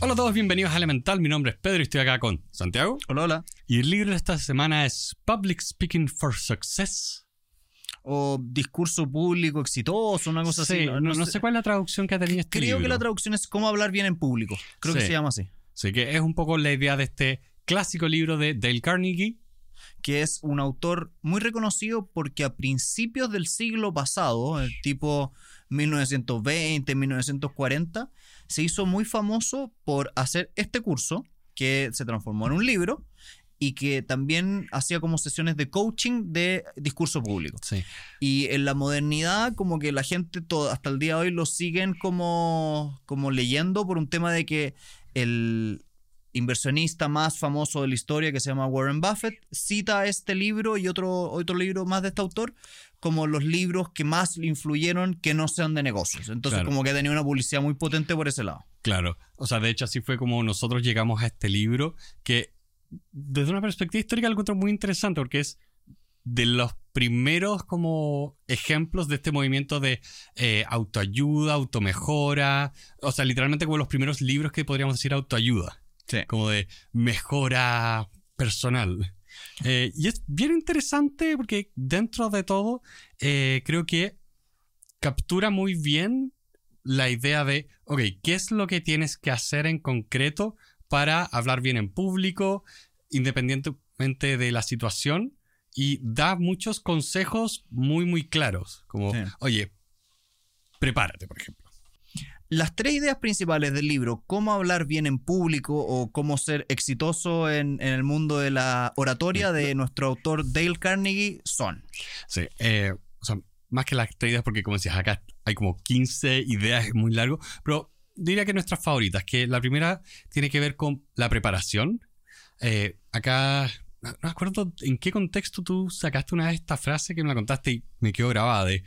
Hola a todos, bienvenidos a Elemental. Mi nombre es Pedro y estoy acá con Santiago. Hola, hola. Y el libro de esta semana es Public Speaking for Success. O discurso público exitoso, una cosa Sí, así. no, no sé cuál es la traducción que ha tenido este Creo que la traducción es cómo hablar bien en público. Creo que se llama así. Sí, que es un poco la idea de este clásico libro de Dale Carnegie. Que es un autor muy reconocido porque a principios del siglo pasado, el tipo 1920, 1940, se hizo muy famoso por hacer este curso que se transformó en un libro y que también hacía como sesiones de coaching de discurso público. Sí. Y en la modernidad, como que la gente todo, hasta el día de hoy lo siguen como, como leyendo por un tema de que el inversionista más famoso de la historia, que se llama Warren Buffett, cita este libro y otro, otro libro más de este autor como los libros que más le influyeron que no sean de negocios. Entonces, Claro. como que ha tenido una publicidad muy potente por ese lado. Claro. O sea, de hecho, así fue como nosotros llegamos a este libro, que desde una perspectiva histórica lo encuentro muy interesante porque es de los primeros como ejemplos de este movimiento de eh, autoayuda, automejora, o sea, literalmente como los primeros libros que podríamos decir autoayuda, Sí. como de mejora personal. Eh, y es bien interesante porque dentro de todo eh, creo que captura muy bien la idea de, ok, ¿qué es lo que tienes que hacer en concreto para hablar bien en público, independientemente de la situación? Y da muchos consejos muy, muy claros, como, Sí. oye, prepárate, por ejemplo. Las tres ideas principales del libro, cómo hablar bien en público o cómo ser exitoso en, en el mundo de la oratoria de nuestro autor Dale Carnegie son. Sí, eh, o sea, más que las tres ideas, porque como decías, acá hay como 15 ideas, es muy largo, pero diría que nuestras favoritas, que la primera tiene que ver con la preparación. Eh, acá, no me acuerdo en qué contexto tú sacaste una de esta frase que me la contaste y me quedó grabada, de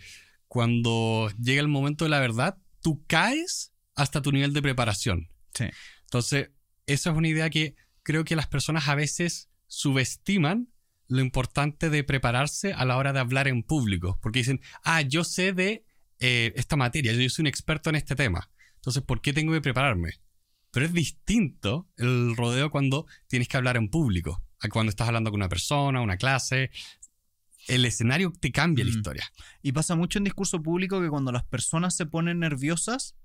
cuando llega el momento de la verdad, tú caes hasta tu nivel de preparación. Sí. Entonces, esa es una idea que creo que las personas a veces subestiman lo importante de prepararse a la hora de hablar en público. Porque dicen, ah, yo sé de eh, esta materia, yo soy un experto en este tema. Entonces, ¿por qué tengo que prepararme? Pero es distinto el rodeo cuando tienes que hablar en público, a cuando estás hablando con una persona, una clase. El escenario te cambia la Mm. historia. Y pasa mucho en discurso público que cuando las personas se ponen nerviosas,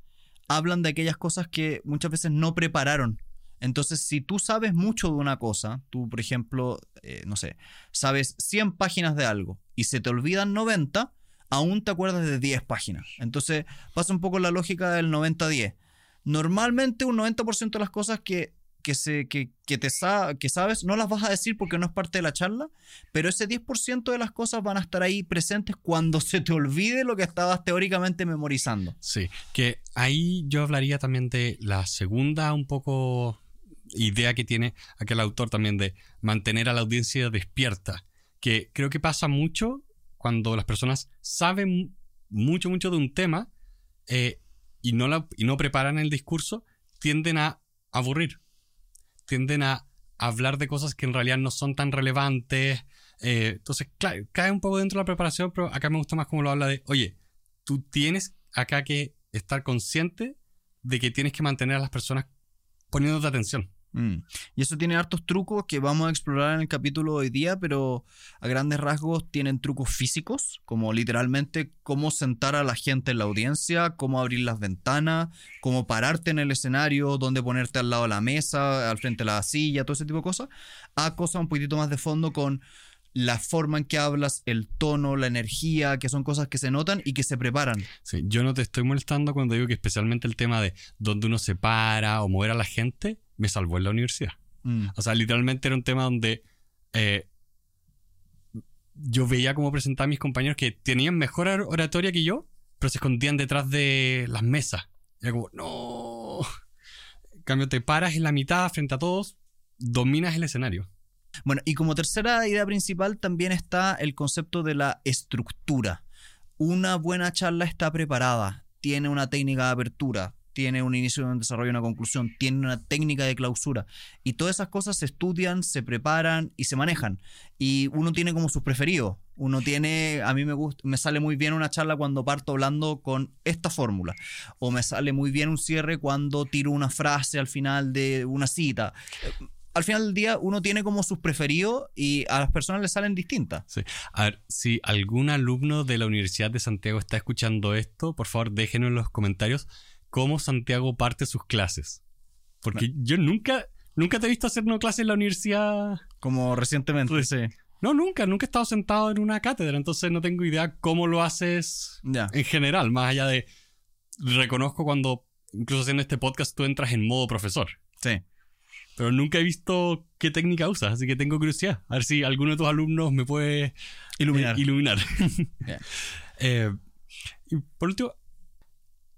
hablan de aquellas cosas que muchas veces no prepararon. Entonces, si tú sabes mucho de una cosa, tú, por ejemplo, eh, no sé, sabes 100 páginas de algo y se te olvidan 90, aún te acuerdas de 10 páginas. Entonces, pasa un poco la lógica del 90-10. Normalmente un 90% de las cosas que, que, se, que, que te sa- que sabes no las vas a decir porque no es parte de la charla, pero ese 10% de las cosas van a estar ahí presentes cuando se te olvide lo que estabas teóricamente memorizando. Sí, que ahí yo hablaría también de la segunda un poco idea que tiene aquel autor también de mantener a la audiencia despierta, que creo que pasa mucho cuando las personas saben mucho, mucho de un tema eh, y, no la- y no preparan el discurso, tienden a aburrir, tienden a hablar de cosas que en realidad no son tan relevantes. eh, entonces, cae un poco dentro de la preparación, pero acá me gusta más como lo habla de, oye, tú tienes acá que estar consciente de que tienes que mantener a las personas poniéndote atención. Mm. Y eso tiene hartos trucos que vamos a explorar en el capítulo de hoy día, pero a grandes rasgos tienen trucos físicos, como literalmente cómo sentar a la gente en la audiencia, cómo abrir las ventanas, cómo pararte en el escenario, dónde ponerte al lado de la mesa, al frente de la silla, todo ese tipo de cosas, a cosas un poquitito más de fondo con la forma en que hablas, el tono, la energía, que son cosas que se notan y que se preparan. Yo no te estoy molestando cuando digo que especialmente el tema de dónde uno se para o mover a la gente me salvó en la universidad. Mm. O sea, literalmente era un tema donde eh, yo veía cómo presentaba a mis compañeros que tenían mejor or- oratoria que yo, pero se escondían detrás de las mesas. Y era como, no. En cambio, te paras en la mitad frente a todos, dominas el escenario. Bueno, y como tercera idea principal también está el concepto de la estructura. Una buena charla está preparada, tiene una técnica de apertura, tiene un inicio, un desarrollo, una conclusión, tiene una técnica de clausura. Y todas esas cosas se estudian, se preparan y se manejan. Y uno tiene como sus preferidos. Uno tiene, a mí me gusta, me sale muy bien una charla cuando parto hablando con esta fórmula. O me sale muy bien un cierre cuando tiro una frase al final de una cita al final del día uno tiene como sus preferidos y a las personas les salen distintas. Sí. A ver, si algún alumno de la Universidad de Santiago está escuchando esto, por favor déjenos en los comentarios cómo Santiago parte sus clases. Porque yo nunca, nunca te he visto hacer una clase en la universidad. Como recientemente, sí. No, nunca, nunca he estado sentado en una cátedra, entonces no tengo idea cómo lo haces en general, más allá de... Reconozco cuando, incluso haciendo este podcast, tú entras en modo profesor. Sí. Pero nunca he visto qué técnica usas, así que tengo curiosidad. A ver si alguno de tus alumnos me puede iluminar. Eh, iluminar. Eh, y por último,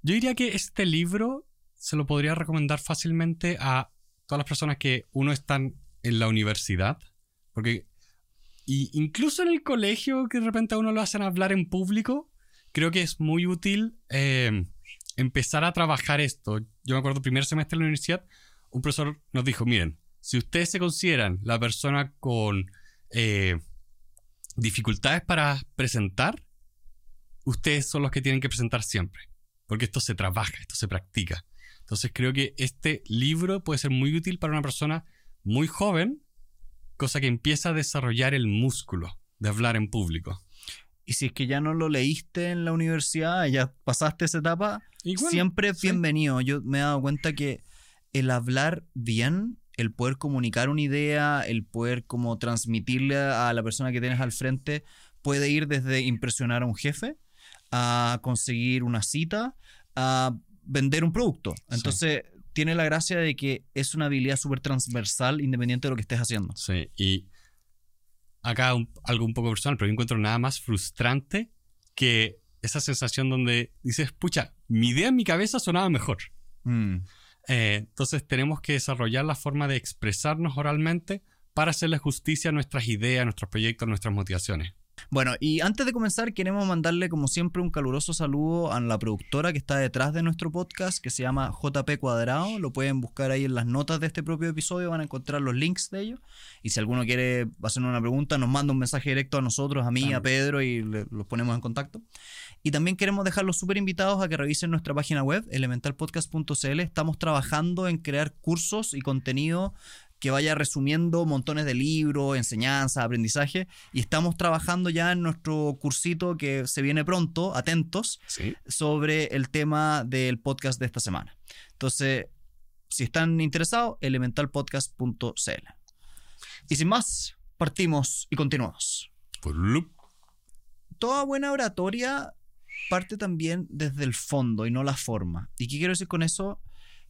yo diría que este libro se lo podría recomendar fácilmente a todas las personas que uno están en la universidad, porque y incluso en el colegio que de repente a uno lo hacen hablar en público, creo que es muy útil eh, empezar a trabajar esto. Yo me acuerdo primer semestre en la universidad, un profesor nos dijo, miren, si ustedes se consideran la persona con eh, dificultades para presentar, ustedes son los que tienen que presentar siempre, porque esto se trabaja, esto se practica. Entonces creo que este libro puede ser muy útil para una persona muy joven, cosa que empieza a desarrollar el músculo de hablar en público. Y si es que ya no lo leíste en la universidad, ya pasaste esa etapa, siempre bienvenido. Yo me he dado cuenta que el hablar bien, el poder comunicar una idea, el poder como transmitirle a la persona que tienes al frente, puede ir desde impresionar a un jefe a conseguir una cita, a vender un producto. Entonces, tiene la gracia de que es una habilidad súper transversal independiente de lo que estés haciendo. Sí, y acá algo un poco personal, pero yo encuentro nada más frustrante que esa sensación donde dices, pucha, mi idea en mi cabeza sonaba mejor. Mm. Eh, entonces tenemos que desarrollar la forma de expresarnos oralmente para hacerle justicia a nuestras ideas, a nuestros proyectos, a nuestras motivaciones. Bueno, y antes de comenzar, queremos mandarle, como siempre, un caluroso saludo a la productora que está detrás de nuestro podcast, que se llama JP Cuadrado. Lo pueden buscar ahí en las notas de este propio episodio, van a encontrar los links de ellos. Y si alguno quiere hacer una pregunta, nos manda un mensaje directo a nosotros, a mí, a Pedro, y los ponemos en contacto. Y también queremos dejarlos súper invitados a que revisen nuestra página web, elementalpodcast.cl. Estamos trabajando en crear cursos y contenido que vaya resumiendo montones de libros, enseñanzas, aprendizaje. Y estamos trabajando ya en nuestro cursito que se viene pronto, atentos, sobre el tema del podcast de esta semana. Entonces, si están interesados, elementalpodcast.cl. Y sin más, partimos y continuamos. Toda buena oratoria parte también desde el fondo y no la forma. ¿Y qué quiero decir con eso?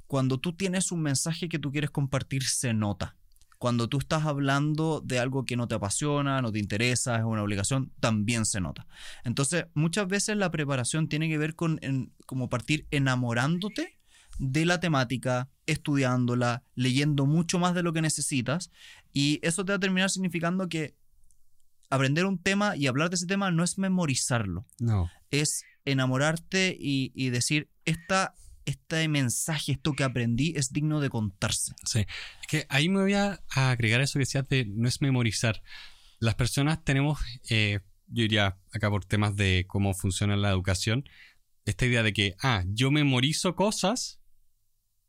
Cuando tú tienes un mensaje que tú quieres compartir, se nota. Cuando tú estás hablando de algo que no te apasiona, no te interesa, es una obligación, también se nota. Entonces, muchas veces la preparación tiene que ver con como partir enamorándote de la temática, estudiándola, leyendo mucho más de lo que necesitas, y eso te va a terminar significando que aprender un tema y hablar de ese tema no es memorizarlo. No. Es enamorarte y, decir, esta, este mensaje, esto que aprendí, es digno de contarse. Sí. Es que ahí me voy a agregar eso que decías de no es memorizar. Las personas tenemos, eh, yo diría acá por temas de cómo funciona la educación, esta idea de que, ah, yo memorizo cosas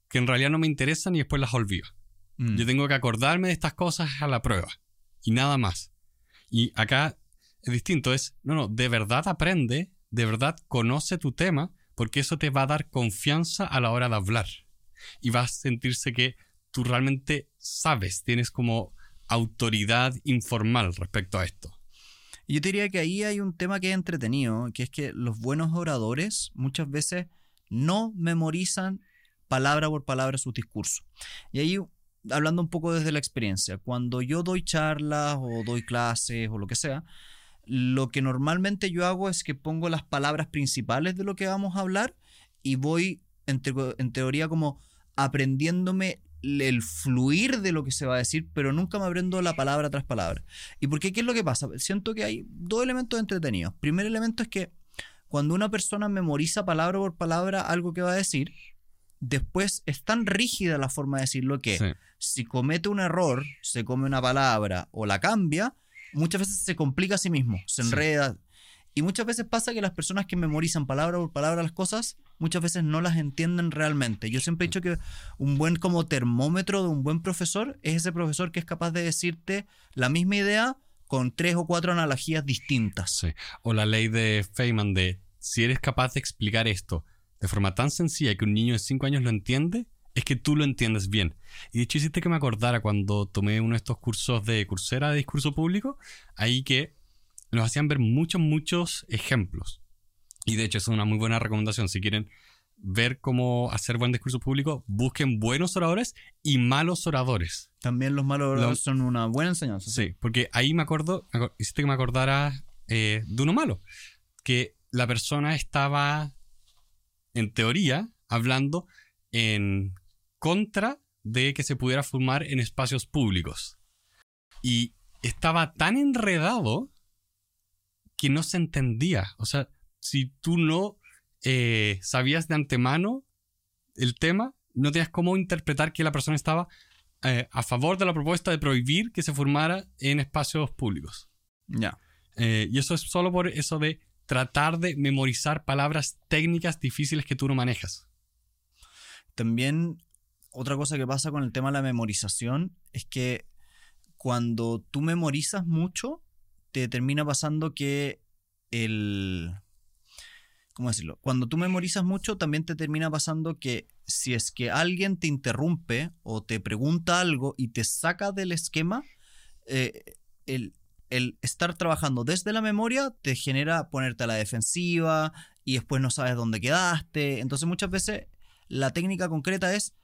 que en realidad no me interesan y después las olvido. Mm. Yo tengo que acordarme de estas cosas a la prueba y nada más. Y acá es distinto, es, no, no, de verdad aprende, de verdad conoce tu tema, porque eso te va a dar confianza a la hora de hablar. Y vas a sentirse que tú realmente sabes, tienes como autoridad informal respecto a esto. Yo diría que ahí hay un tema que es entretenido, que es que los buenos oradores muchas veces no memorizan palabra por palabra sus discursos. Y ahí hablando un poco desde la experiencia, cuando yo doy charlas o doy clases o lo que sea, lo que normalmente yo hago es que pongo las palabras principales de lo que vamos a hablar y voy en, teoría como aprendiéndome el fluir de lo que se va a decir, pero nunca me aprendo la palabra tras palabra. ¿Y por qué? ¿Qué es lo que pasa? Siento que hay dos elementos entretenidos. Primer elemento es que cuando una persona memoriza palabra por palabra algo que va a decir, después es tan rígida la forma de decirlo que Sí. si comete un error, se come una palabra o la cambia, muchas veces se complica a sí mismo, se Sí. enreda. Y muchas veces pasa que las personas que memorizan palabra por palabra las cosas, muchas veces no las entienden realmente. Yo siempre he dicho que un buen como termómetro de un buen profesor es ese profesor que es capaz de decirte la misma idea con tres o cuatro analogías distintas. Sí. O la ley de Feynman de si eres capaz de explicar esto de forma tan sencilla que un niño de 5 años lo entiende, es que tú lo entiendes bien. Y de hecho hiciste que me acordara cuando tomé uno de estos cursos de Coursera de discurso público, ahí que nos hacían ver muchos, muchos ejemplos. Y de hecho es una muy buena recomendación. Si quieren ver cómo hacer buen discurso público, busquen buenos oradores y malos oradores. También los malos Lo- oradores son una buena enseñanza. Sí, porque ahí me acuerdo, hiciste que me acordara eh, de uno malo, que la persona estaba, en teoría, hablando en contra de que se pudiera fumar en espacios públicos. Y estaba tan enredado que no se entendía. O sea, si tú no eh, sabías de antemano el tema, no tenías cómo interpretar que la persona estaba eh, a favor de la propuesta de prohibir que se fumara en espacios públicos. Ya. Eh, y eso es solo por eso de tratar de memorizar palabras técnicas difíciles que tú no manejas. También otra cosa que pasa con el tema de la memorización es que cuando tú memorizas mucho, te termina pasando que el... ¿Cómo decirlo? Cuando tú memorizas mucho, también te termina pasando que si es que alguien te interrumpe o te pregunta algo y te saca del esquema, eh, el, el estar trabajando desde la memoria te genera ponerte a la defensiva y después no sabes dónde quedaste. Entonces muchas veces la técnica concreta es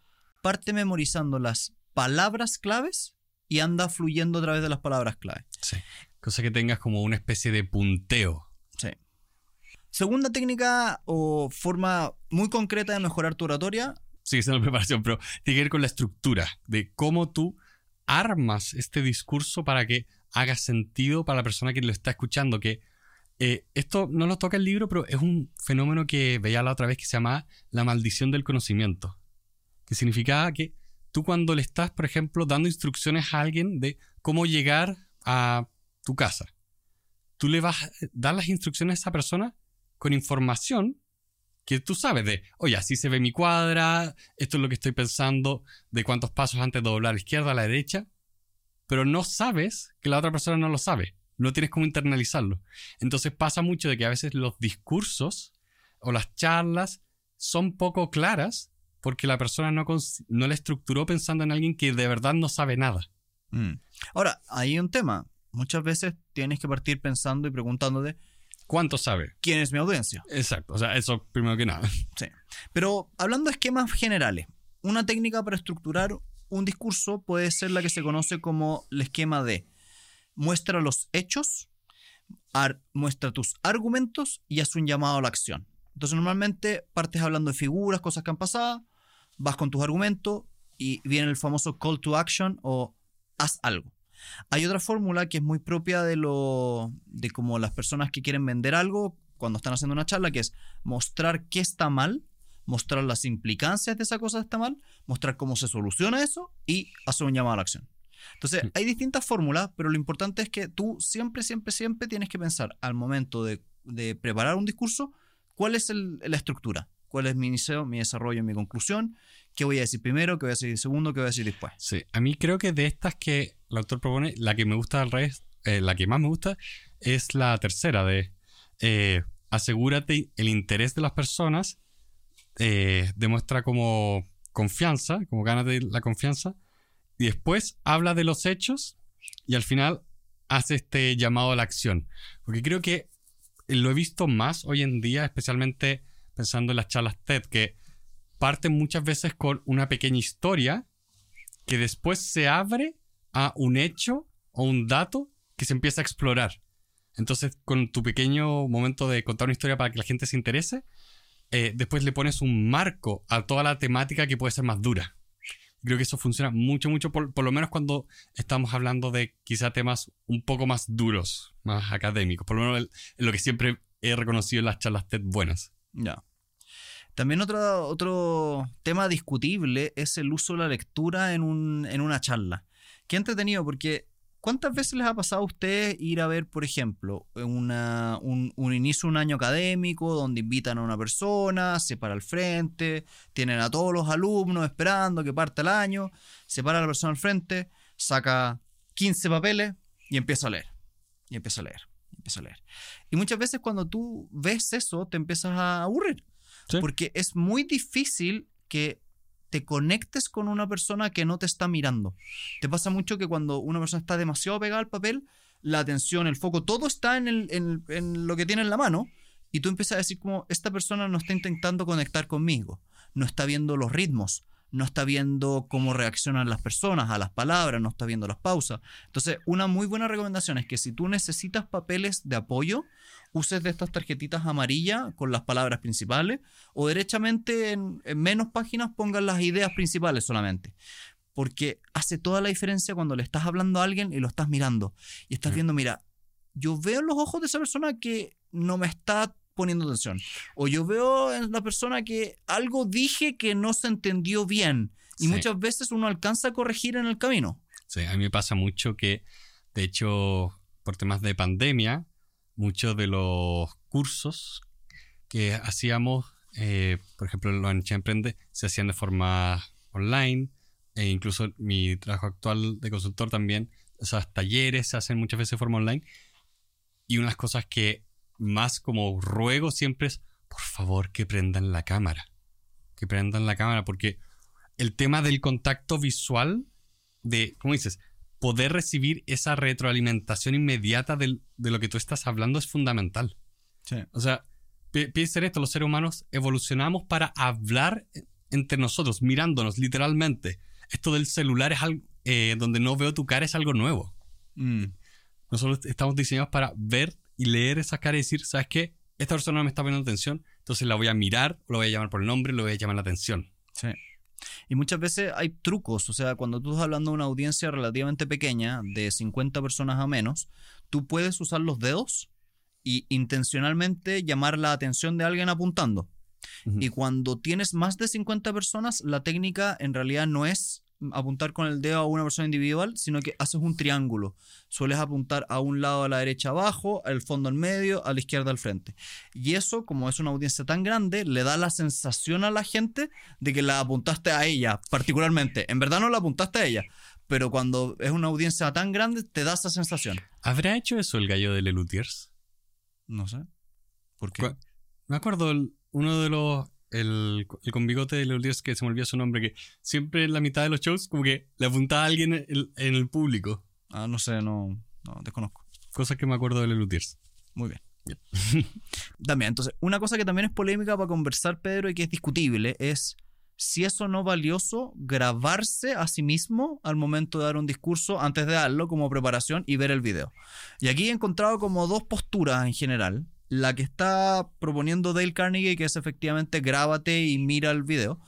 parte memorizando las palabras claves y anda fluyendo a través de las palabras clave. Sí. Cosa que tengas como una especie de punteo. Sí. Segunda técnica o forma muy concreta de mejorar tu oratoria. Sí, es la preparación, pero tiene que ver con la estructura de cómo tú armas este discurso para que haga sentido para la persona que lo está escuchando. Que eh, esto no lo toca el libro, pero es un fenómeno que veía la otra vez que se llama la maldición del conocimiento. Que significaba que tú cuando le estás, por ejemplo, dando instrucciones a alguien de cómo llegar a tu casa, tú le vas a dar las instrucciones a esa persona con información que tú sabes de, oye, así se ve mi cuadra, esto es lo que estoy pensando, de cuántos pasos antes de doblar a la izquierda, a la derecha, pero no sabes que la otra persona no lo sabe, no tienes cómo internalizarlo. Entonces pasa mucho de que a veces los discursos o las charlas son poco claras porque la persona no, no la estructuró pensando en alguien que de verdad no sabe nada. Mm. Ahora, hay un tema. Muchas veces tienes que partir pensando y preguntándote ¿Cuánto sabe? quién es mi audiencia. Exacto, o sea, eso primero que nada. Sí. Pero hablando de esquemas generales, una técnica para estructurar un discurso puede ser la que se conoce como el esquema de muestra los hechos, muestra tus argumentos y haz un llamado a la acción. Entonces normalmente partes hablando de figuras, cosas que han pasado, vas con tus argumentos y viene el famoso call to action o haz algo. Hay otra fórmula que es muy propia de lo de como las personas que quieren vender algo cuando están haciendo una charla, que es mostrar qué está mal, mostrar las implicancias de esa cosa que está mal, mostrar cómo se soluciona eso y hacer un llamado a la acción. Entonces, hay distintas fórmulas, pero lo importante es que tú siempre, siempre, siempre tienes que pensar al momento de, de preparar un discurso, cuál es el- la estructura, cuál es mi inicio, mi desarrollo, mi conclusión, qué voy a decir primero, qué voy a decir segundo, qué voy a decir después. Sí, a mí creo que de estas que el autor propone, la que me gusta al revés, eh, la que más me gusta es la tercera de eh, asegúrate el interés de las personas, eh, demuestra como confianza, como gánate la confianza, y después habla de los hechos y al final hace este llamado a la acción. Porque creo que lo he visto más hoy en día, especialmente pensando en las charlas TED, que parten muchas veces con una pequeña historia que después se abre a un hecho o un dato que se empieza a explorar. Entonces, con tu pequeño momento de contar una historia para que la gente se interese, eh, después le pones un marco a toda la temática que puede ser más dura. Creo que eso funciona mucho, mucho, por, por lo menos cuando estamos hablando de quizá temas un poco más duros, más académicos. Por lo menos el- lo que siempre he reconocido en las charlas TED buenas. Ya. También otro, otro tema discutible es el uso de la lectura en, un, en una charla. Qué entretenido, porque ¿cuántas veces les ha pasado a ustedes ir a ver, por ejemplo, una, un, un inicio un año académico donde invitan a una persona, se para al frente, tienen a todos los alumnos esperando que parta el año, se para la persona al frente, saca 15 papeles y empieza a leer. Y empieza a leer. Y empieza a leer. Y muchas veces cuando tú ves eso, te empiezas a aburrir. Sí. Porque es muy difícil que te conectes con una persona que no te está mirando. Te pasa mucho que cuando una persona está demasiado pegada al papel, la atención, el foco, todo está en, el- en- en lo que tiene en la mano y tú empiezas a decir como, esta persona no está intentando conectar conmigo, no está viendo los ritmos, no está viendo cómo reaccionan las personas a las palabras, no está viendo las pausas. Entonces, una muy buena recomendación es que si tú necesitas papeles de apoyo, uses de estas tarjetitas amarillas con las palabras principales o derechamente en, en menos páginas pongas las ideas principales solamente. Porque hace toda la diferencia cuando le estás hablando a alguien y lo estás mirando. Y estás Mm. viendo, mira, yo veo en los ojos de esa persona que no me está poniendo atención. O yo veo en la persona que algo dije que no se entendió bien. Y Sí. muchas veces uno alcanza a corregir en el camino. Sí, a mí me pasa mucho que, de hecho, por temas de pandemia, muchos de los cursos que hacíamos, eh, por ejemplo, en Loancha Emprende, se hacían de forma online, e incluso mi trabajo actual de consultor también, sea, talleres se hacen muchas veces de forma online. Y unas cosas que más como ruego siempre es, por favor, que prendan la cámara. Que prendan la cámara, porque el tema del contacto visual, de, ¿cómo dices? Poder recibir esa retroalimentación inmediata del- de lo que tú estás hablando es fundamental. O sea, pi- piensa en esto, los seres humanos evolucionamos para hablar entre nosotros, mirándonos literalmente. Esto del celular es algo, eh, donde no veo tu cara es algo nuevo. Mm. Nosotros estamos diseñados para ver y leer esa cara y decir, ¿sabes qué? Esta persona no me está poniendo atención, entonces la voy a mirar, lo voy a llamar por el nombre, lo voy a llamar la atención. Sí. Y muchas veces hay trucos, o sea, cuando tú estás hablando de una audiencia relativamente pequeña, de 50 personas a menos, tú puedes usar los dedos y intencionalmente llamar la atención de alguien apuntando. Y cuando tienes más de 50 personas, la técnica en realidad no es apuntar con el dedo a una persona individual, sino que haces un triángulo. Sueles apuntar a un lado a la derecha abajo, al fondo al medio, a la izquierda al frente. Y eso, como es una audiencia tan grande, le da la sensación a la gente de que la apuntaste a ella, particularmente. En verdad no la apuntaste a ella, pero cuando es una audiencia tan grande, te da esa sensación. ¿Habrá hecho eso el gallo de Lelutiers? No sé. ¿Por qué? Me acuerdo el- uno de los. El, el con bigote de Lelutiers que se me olvidó su nombre, que siempre en la mitad de los shows, como que le apuntaba a alguien en el, en el público. Ah, no sé, no, no desconozco. Cosas que me acuerdo de Lelutiers. Muy bien. también, entonces, una cosa que también es polémica para conversar, Pedro, y que es discutible, es si es o no valioso grabarse a sí mismo al momento de dar un discurso antes de darlo como preparación y ver el video. Y aquí he encontrado como dos posturas en general. La que está proponiendo Dale Carnegie, que es efectivamente grábate y mira el video.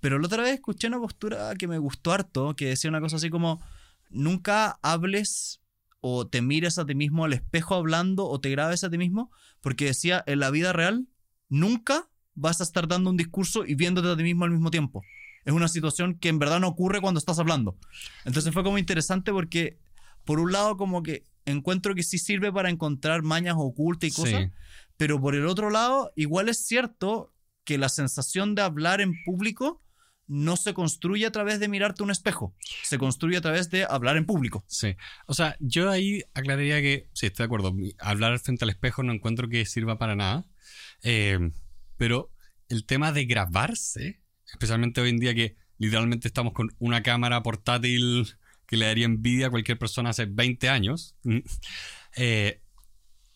Pero la otra vez escuché una postura que me gustó harto, que decía una cosa así como, nunca hables o te mires a ti mismo al espejo hablando o te grabes a ti mismo, porque decía, en la vida real, nunca vas a estar dando un discurso y viéndote a ti mismo al mismo tiempo. Es una situación que en verdad no ocurre cuando estás hablando. Entonces fue como interesante porque, por un lado, como que encuentro que sí sirve para encontrar mañas ocultas y cosas, Sí. pero por el otro lado, igual es cierto que la sensación de hablar en público no se construye a través de mirarte un espejo, se construye a través de hablar en público. Sí. O sea, yo ahí aclararía que, sí, estoy de acuerdo. Hablar frente al espejo no encuentro que sirva para nada. Eh, pero el tema de grabarse, especialmente hoy en día que literalmente estamos con una cámara portátil que le daría envidia a cualquier persona hace 20 años, mm, eh,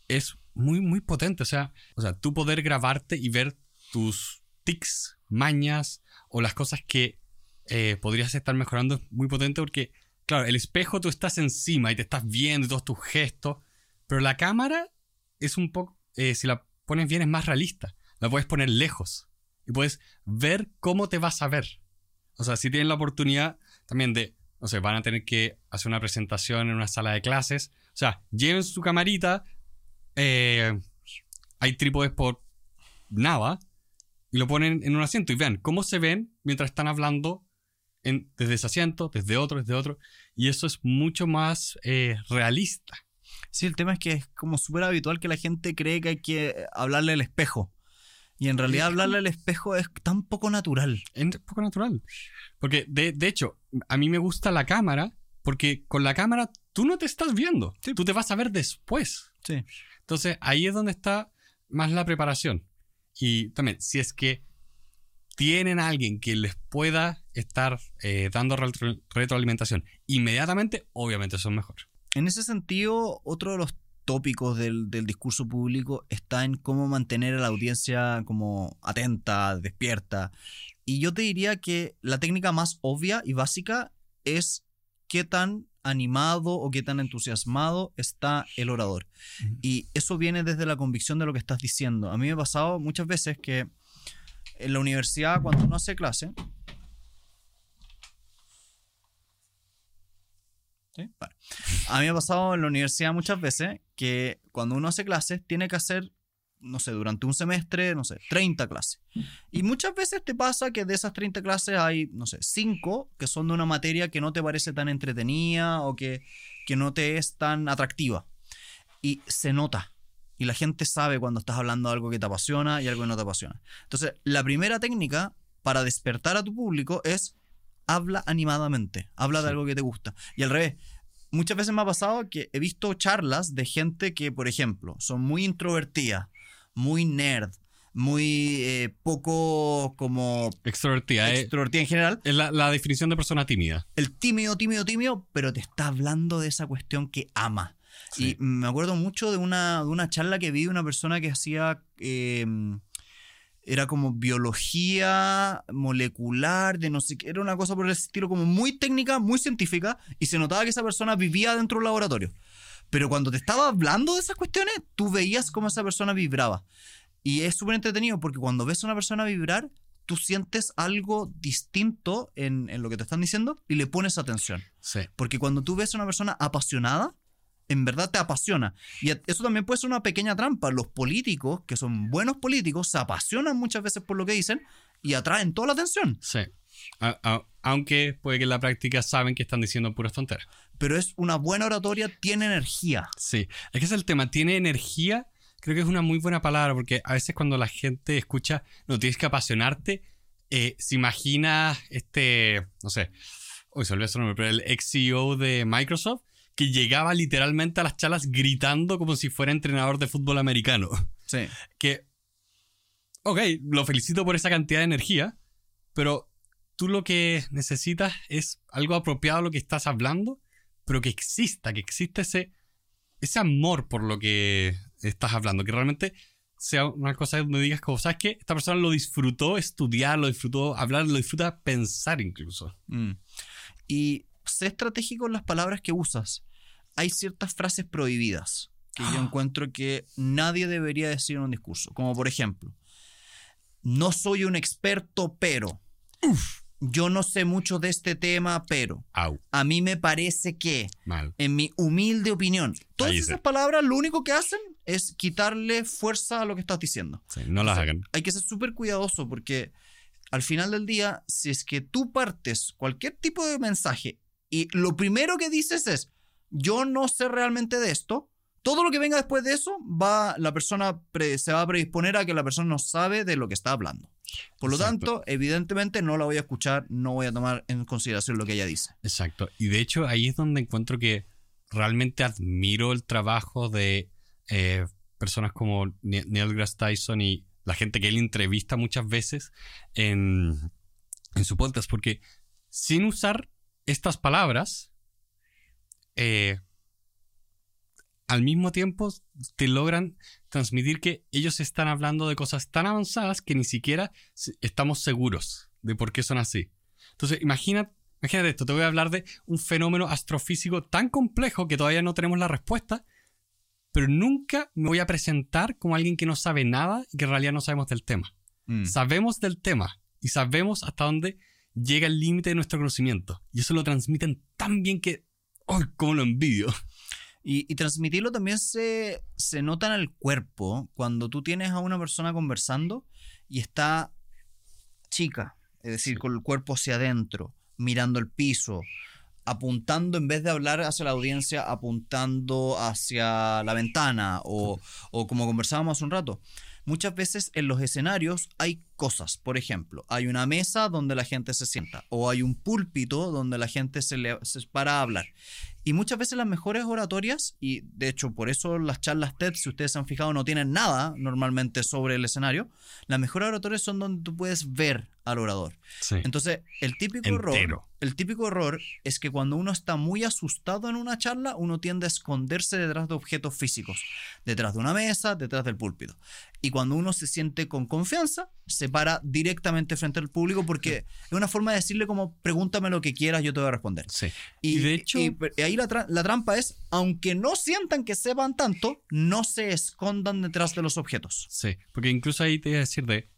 es muy, muy potente. O sea, o sea, tú poder grabarte y ver tus tics, mañas o las cosas que eh, podrías estar mejorando es muy potente porque, claro, el espejo tú estás encima y te estás viendo todos tus gestos, pero la cámara es un poco, eh, si la pones bien, es más realista. La puedes poner lejos y puedes ver cómo te vas a ver. O sea, si tienen la oportunidad también de, no sé, van a tener que hacer una presentación en una sala de clases. O sea, lleven su camarita. eh, hay trípodes por nada. y lo ponen en un asiento y vean cómo se ven mientras están hablando en, desde ese asiento, desde otro, desde otro. Y eso es mucho más eh, realista. Sí, el tema es que es como súper habitual que la gente cree que hay que hablarle al espejo. Y en realidad hablarle al espejo es tan poco natural. Es poco natural. Porque, de, de hecho, a mí me gusta la cámara porque con la cámara tú no te estás viendo. Tú te vas a ver después. Sí. Entonces, ahí es donde está más la preparación. Y también, si es que tienen a alguien que les pueda estar eh, dando retro- retroalimentación inmediatamente, obviamente son mejor. En ese sentido, otro de los tópicos del, del discurso público está en cómo mantener a la audiencia como atenta, despierta. Y yo te diría que la técnica más obvia y básica es qué tan animado o qué tan entusiasmado está el orador. Y eso viene desde la convicción de lo que estás diciendo. A mí me ha pasado muchas veces que en la universidad, cuando uno hace clase. A mí me ha pasado en la universidad muchas veces que cuando uno hace clases tiene que hacer, no sé, durante un semestre, no sé, 30 clases. Y muchas veces te pasa que de esas 30 clases hay, no sé, 5 que son de una materia que no te parece tan entretenida o que, que no te es tan atractiva. Y se nota. Y la gente sabe cuando estás hablando de algo que te apasiona y algo que no te apasiona. Entonces, la primera técnica para despertar a tu público es habla animadamente, habla de Sí. algo que te gusta. Y al revés, muchas veces me ha pasado que he visto charlas de gente que, por ejemplo, son muy introvertidas, muy nerd, muy eh, poco como Extrovertida. eh, extrovertida en general. es la, la definición de persona tímida. El tímido, tímido, tímido, pero te está hablando de esa cuestión que ama. Sí. Y me acuerdo mucho de una, de una charla que vi de una persona que hacía. eh, era como biología molecular, de no sé qué. Era una cosa por el estilo, como muy técnica, muy científica. Y se notaba que esa persona vivía dentro de un laboratorio. Pero cuando te estaba hablando de esas cuestiones, tú veías cómo esa persona vibraba. Y es súper entretenido porque cuando ves a una persona vibrar, tú sientes algo distinto en, en lo que te están diciendo y le pones atención. Sí. Porque cuando tú ves a una persona apasionada, en verdad te apasiona. Y eso también puede ser una pequeña trampa. Los políticos, que son buenos políticos, se apasionan muchas veces por lo que dicen y atraen toda la atención. Sí. A- a- aunque puede que en la práctica saben que están diciendo puras tonteras. Pero es una buena oratoria, tiene energía. Sí. Es que es el tema. Tiene energía. Creo que es una muy buena palabra porque a veces cuando la gente escucha, no tienes que apasionarte, eh, se imagina este, no sé, hoy se olvidó su nombre, pero el ex CEO de Microsoft que llegaba literalmente a las charlas gritando como si fuera entrenador de fútbol americano. Sí. que, ok, lo felicito por esa cantidad de energía, pero tú lo que necesitas es algo apropiado a lo que estás hablando, pero que exista, que exista ese, ese amor por lo que estás hablando, que realmente sea una cosa donde digas como, ¿sabes qué? Esta persona lo disfrutó estudiar, lo disfrutó hablar, lo disfruta pensar incluso. Mm. Y sé estratégico en las palabras que usas. Hay ciertas frases prohibidas que yo encuentro que nadie debería decir en un discurso. Como por ejemplo, no soy un experto, pero. Yo no sé mucho de este tema, pero. Au, A mí me parece que, mal. en mi humilde opinión, todas Ahí esas palabras lo único que hacen es quitarle fuerza a lo que estás diciendo. Sí, no las hagan. Hay que ser súper cuidadoso porque al final del día, si es que tú partes cualquier tipo de mensaje y lo primero que dices es, yo no sé realmente de esto, todo lo que venga después de eso, va, la persona pre- se va a predisponer a que la persona no sabe de lo que está hablando. Por lo Exacto. tanto, evidentemente no la voy a escuchar, no voy a tomar en consideración lo que ella dice. Exacto. Y de hecho ahí es donde encuentro que realmente admiro el trabajo de eh, personas como Ne- Neil deGrasse Tyson y la gente que él entrevista muchas veces en, en su podcast, porque sin usar estas palabras, eh, al mismo tiempo te logran transmitir que ellos están hablando de cosas tan avanzadas que ni siquiera estamos seguros de por qué son así. Entonces, imagina, imagínate esto, te voy a hablar de un fenómeno astrofísico tan complejo que todavía no tenemos la respuesta, pero nunca me voy a presentar como alguien que no sabe nada y que en realidad no sabemos del tema. Mm. Sabemos del tema y sabemos hasta dónde llega el límite de nuestro conocimiento. Y eso lo transmiten tan bien que, ¡ay, cómo lo envidio! Y, y transmitirlo también se, se nota en el cuerpo cuando tú tienes a una persona conversando y está chica, es decir, con el cuerpo hacia adentro, mirando el piso, apuntando, en vez de hablar hacia la audiencia, apuntando hacia la ventana o, o como conversábamos hace un rato. Muchas veces en los escenarios hay cosas, por ejemplo, hay una mesa donde la gente se sienta o hay un púlpito donde la gente se, le, se para a hablar. Y muchas veces las mejores oratorias, y de hecho por eso las charlas TED, si ustedes se han fijado, no tienen nada normalmente sobre el escenario, las mejores oratorias son donde tú puedes ver al orador. Sí. Entonces, el típico Entero. error, el típico error es que cuando uno está muy asustado en una charla, uno tiende a esconderse detrás de objetos físicos, detrás de una mesa, detrás del púlpito. Y cuando uno se siente con confianza, se para directamente frente al público porque es una forma de decirle como pregúntame lo que quieras, yo te voy a responder. Sí. Y, Y de hecho- y- y ahí la, tra- la trampa es, aunque no sientan que sepan tanto, no se escondan detrás de los objetos. Sí, porque incluso ahí te iba a decir de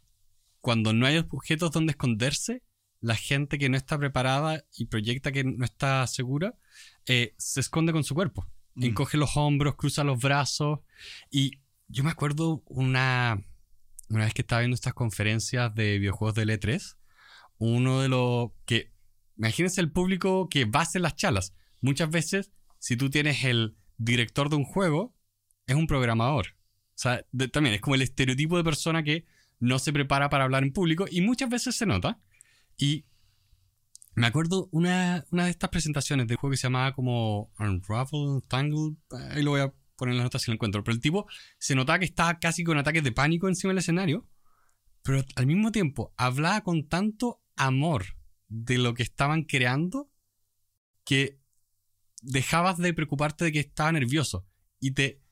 cuando no hay objetos donde esconderse, la gente que no está preparada y proyecta que no está segura, eh, se esconde con su cuerpo. Mm. Encoge los hombros, cruza los brazos. Y yo me acuerdo una, una vez que estaba viendo estas conferencias de videojuegos de L3, uno de los que, imagínense el público que va a hacer las charlas. Muchas veces, si tú tienes el director de un juego, es un programador. O sea, de- también es como el estereotipo de persona que no se prepara para hablar en público y muchas veces se nota. Y me acuerdo una, una de estas presentaciones de un juego que se llamaba como Unravel, Tangle, ahí lo voy a poner en las notas si lo encuentro, pero el tipo se notaba que estaba casi con ataques de pánico encima del escenario, pero al mismo tiempo hablaba con tanto amor de lo que estaban creando que dejabas de preocuparte de que estaba nervioso y te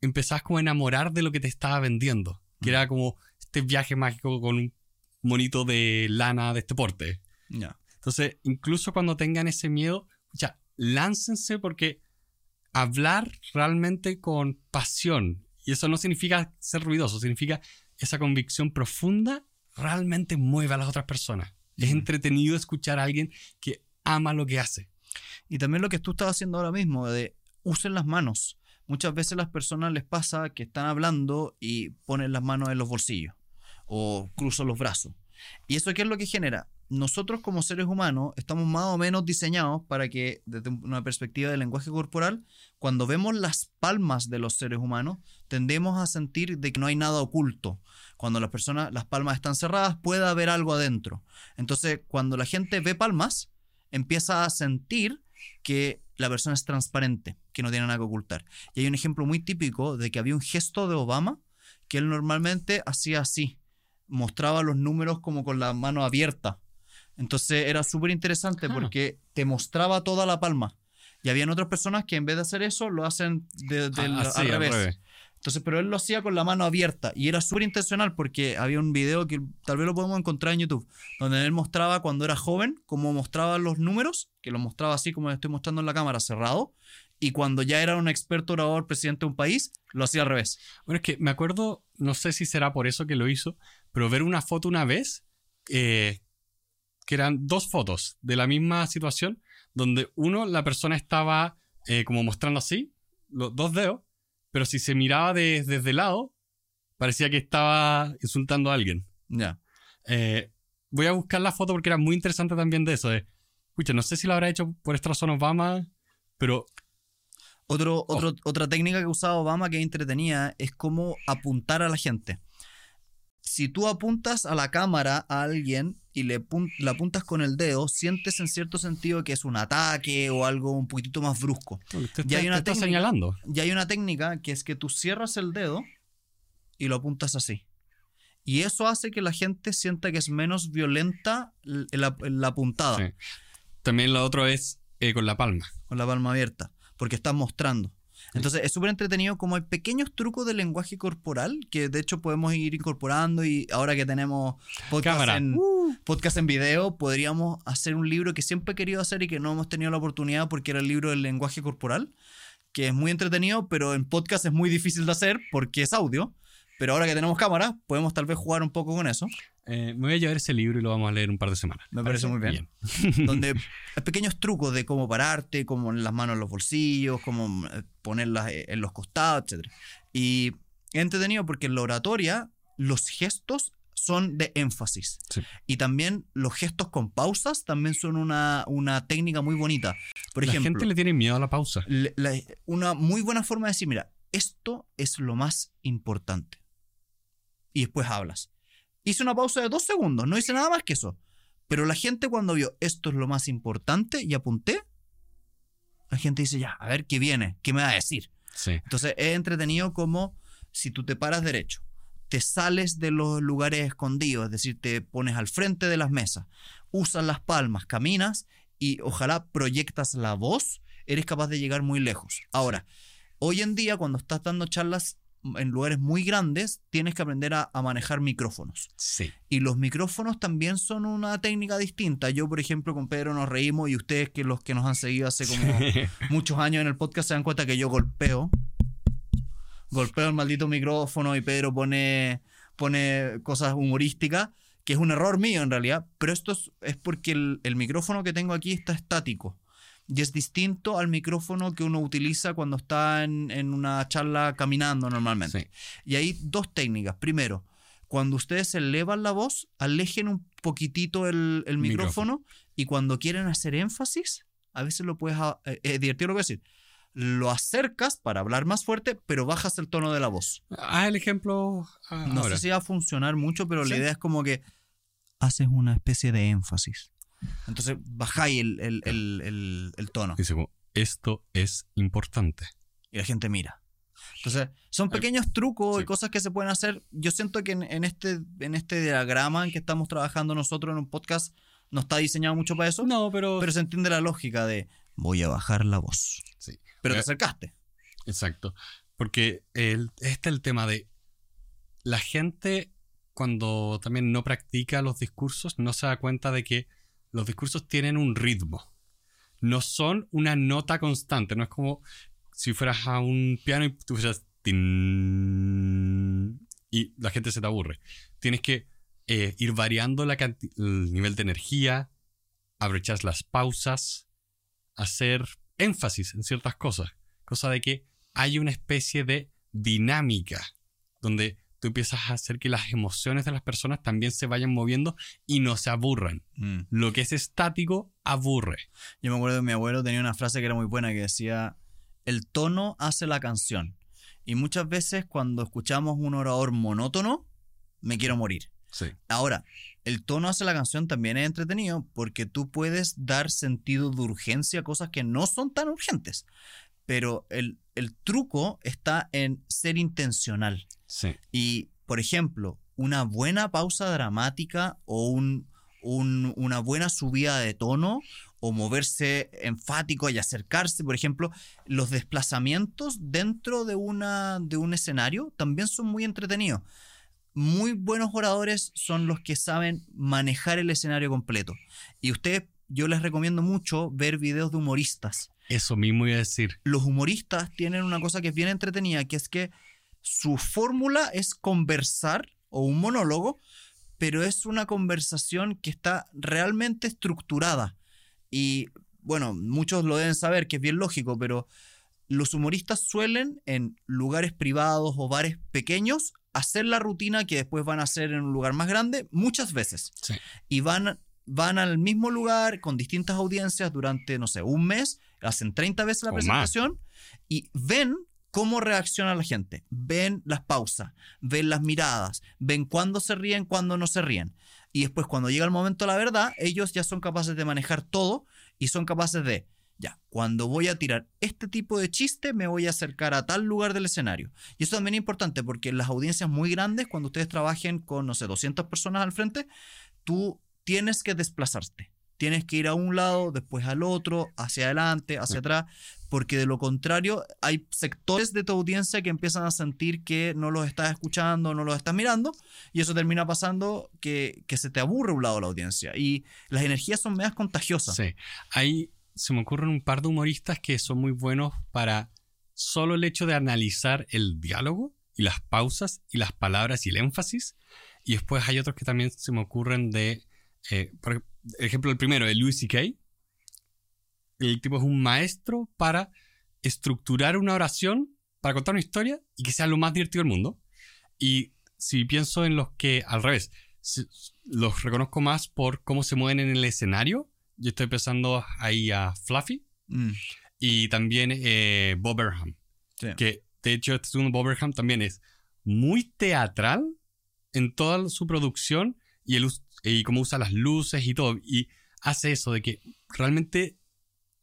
empezabas como a enamorar de lo que te estaba vendiendo, que era como este viaje mágico con un monito de lana de este porte. Ya. Entonces, incluso cuando tengan ese miedo, ya, láncense porque hablar realmente con pasión, y eso no significa ser ruidoso, significa esa convicción profunda realmente mueve a las otras personas. Es entretenido escuchar a alguien que ama lo que hace. Y también lo que tú estás haciendo ahora mismo, de usen las manos. Muchas veces las personas les pasa que están hablando y ponen las manos en los bolsillos o cruzan los brazos. ¿Y eso qué es lo que genera? Nosotros como seres humanos estamos más o menos diseñados para que desde una perspectiva del lenguaje corporal, cuando vemos las palmas de los seres humanos, tendemos a sentir de que no hay nada oculto. Cuando las personas, las palmas están cerradas, puede haber algo adentro. Entonces, cuando la gente ve palmas, empieza a sentir que la persona es transparente, que no tiene nada que ocultar. Y hay un ejemplo muy típico de que había un gesto de Obama que él normalmente hacía así, mostraba los números como con la mano abierta. Entonces era súper interesante Ah. porque te mostraba toda la palma. Y habían otras personas que en vez de hacer eso lo hacen de- del- Ah, sí, al revés. Entonces, pero él lo hacía con la mano abierta y era súper intencional porque había un video que tal vez lo podemos encontrar en YouTube, donde él mostraba cuando era joven, cómo mostraba los números, que los mostraba así como estoy mostrando en la cámara, cerrado, y cuando ya era un experto orador, presidente de un país, lo hacía al revés. Bueno, es que me acuerdo, no sé si será por eso que lo hizo, pero ver una foto una vez, eh, que eran dos fotos de la misma situación, donde uno, la persona estaba eh, como mostrando así, los dos dedos, pero si se miraba de- desde el lado, parecía que estaba insultando a alguien. Ya. Eh, voy a buscar la foto porque era muy interesante también de eso. De, escucha, no sé si lo habrá hecho por esta razón Obama, pero Otro, otro- Otra técnica que usaba Obama que entretenía es cómo apuntar a la gente. Si tú apuntas a la cámara a alguien y le, le apuntas con el dedo, sientes en cierto sentido que es un ataque o algo un poquitito más brusco. te, Ya hay una señalando. Y hay una técnica que es que tú cierras el dedo y lo apuntas así. Y eso hace que la gente sienta que es menos violenta la, la puntada Sí. También lo otro es eh, con la palma. con la palma abierta, porque estás mostrando. Entonces es súper entretenido como hay pequeños trucos de lenguaje corporal que de hecho podemos ir incorporando y ahora que tenemos podcast Cámara. en, podcast en video, podríamos hacer un libro que siempre he querido hacer y que no hemos tenido la oportunidad porque era el libro del lenguaje corporal, que es muy entretenido, pero en podcast es muy difícil de hacer porque es audio. Pero ahora que tenemos cámara, podemos tal vez jugar un poco con eso. Eh, me voy a llevar ese libro y lo vamos a leer un par de semanas. Me parece muy bien. donde hay pequeños trucos de cómo pararte, cómo las manos en los bolsillos, cómo eh, ponerlas eh, en los costados, etc. Y es entretenido porque en la oratoria los gestos son de énfasis. Sí. Y también los gestos con pausas también son una, una técnica muy bonita. Por la ejemplo, gente le tiene miedo a la pausa. le- la- una muy buena forma de decir, mira, esto es lo más importante. Y después hablas. Hice una pausa de dos segundos, no hice nada más que eso. Pero la gente cuando vio esto es lo más importante y apunté, la gente dice, ya, a ver qué viene, qué me va a decir. Sí. Entonces es entretenido como si tú te paras derecho, te sales de los lugares escondidos, es decir, te pones al frente de las mesas, usas las palmas, caminas y ojalá proyectas la voz, eres capaz de llegar muy lejos. Ahora, hoy en día cuando estás dando charlas en lugares muy grandes, tienes que aprender a, a manejar micrófonos. Sí. Y los micrófonos también son una técnica distinta. Yo, por ejemplo, con Pedro nos reímos y ustedes que los que nos han seguido hace como muchos años en el podcast se dan cuenta que yo golpeo. Golpeo el maldito micrófono y Pedro pone, pone cosas humorísticas, que es un error mío en realidad, pero esto es, es porque el, el micrófono que tengo aquí está estático. Y es distinto al micrófono que uno utiliza cuando está en, en una charla caminando normalmente. Sí. Y hay dos técnicas. Primero, cuando ustedes elevan la voz, alejen un poquitito el, el micrófono, Micrófono. y cuando quieren hacer énfasis, a veces lo puedes... a- eh, Es divertido lo que voy a decir. Lo acercas para hablar más fuerte, pero bajas el tono de la voz. Ah, el ejemplo ah, No ahora. sé si va a funcionar mucho, pero la idea es como que haces una especie de énfasis. Entonces bajáis el, el- el- el- el tono Dice como, esto es importante. y la gente mira. Entonces, son pequeños trucos y cosas que se pueden hacer. Yo siento que en, en este, en este diagrama en que estamos trabajando nosotros en un podcast no está diseñado mucho para eso, No, pero... pero se entiende la lógica de voy a bajar la voz. sí. Pero te Eh, acercaste. Exacto. Porque el, este es el tema de la gente cuando también no practica los discursos no se da cuenta de que los discursos tienen un ritmo. No son una nota constante. No es como si fueras a un piano y tú fueras tin, y la gente se te aburre. Tienes que eh, ir variando el nivel de energía, aprovechar las pausas, hacer énfasis en ciertas cosas. Cosa de que hay una especie de dinámica donde tú empiezas a hacer que las emociones de las personas también se vayan moviendo y no se aburran. Lo que es estático aburre. Yo me acuerdo que mi abuelo tenía una frase que era muy buena que decía, el tono hace la canción. Y muchas veces cuando escuchamos un orador monótono, me quiero morir. Sí. Ahora, el tono hace la canción también es entretenido porque tú puedes dar sentido de urgencia a cosas que no son tan urgentes. Pero el, el truco está en ser intencional. Sí. Y, por ejemplo, una buena pausa dramática o un- un- una buena subida de tono o moverse enfático y acercarse, por ejemplo, los desplazamientos dentro de, una, de un escenario también son muy entretenidos. Muy buenos oradores son los que saben manejar el escenario completo. Y ustedes, yo les recomiendo mucho ver videos de humoristas Eso mismo iba a decir. los humoristas tienen una cosa que es bien entretenida, que es que su fórmula es conversar o un monólogo, pero es una conversación que está realmente estructurada. Y bueno, muchos lo deben saber, que es bien lógico, pero los humoristas suelen en lugares privados o bares pequeños hacer la rutina que después van a hacer en un lugar más grande muchas veces Sí. y van, van al mismo lugar con distintas audiencias durante, no sé, un mes, hacen 30 veces la O más. presentación y ven cómo reacciona la gente, ven las pausas, ven las miradas, ven cuándo se ríen, cuándo no se ríen. Y después cuando llega el momento de la verdad, ellos ya son capaces de manejar todo y son capaces de, ya, cuando voy a tirar este tipo de chiste, me voy a acercar a tal lugar del escenario. Y eso también es importante porque en las audiencias muy grandes, cuando ustedes trabajen con, no sé, 200 personas al frente, tú tienes que desplazarte. Tienes que ir a un lado, después al otro, hacia adelante, hacia atrás, porque de lo contrario hay sectores de tu audiencia que empiezan a sentir que no los estás escuchando, no los estás mirando, y eso termina pasando que, que se te aburre un lado la audiencia. Y las energías son medias contagiosas. Sí. Ahí se me ocurren un par de humoristas que son muy buenos para solo el hecho de analizar el diálogo y las pausas y las palabras y el énfasis. Y después hay otros que también se me ocurren de, eh, por ejemplo, el primero, de Louis C.K. El tipo es un maestro para estructurar una oración, para contar una historia y que sea lo más divertido del mundo. Y si pienso en los que, al revés, los reconozco más por cómo se mueven en el escenario. Yo estoy pensando ahí a Fluffy Mm, y también eh, Bob Burnham. sí. Que de hecho este segundo Bob Burnham también es muy teatral en toda su producción y, el, y cómo usa las luces y todo. Y hace eso de que realmente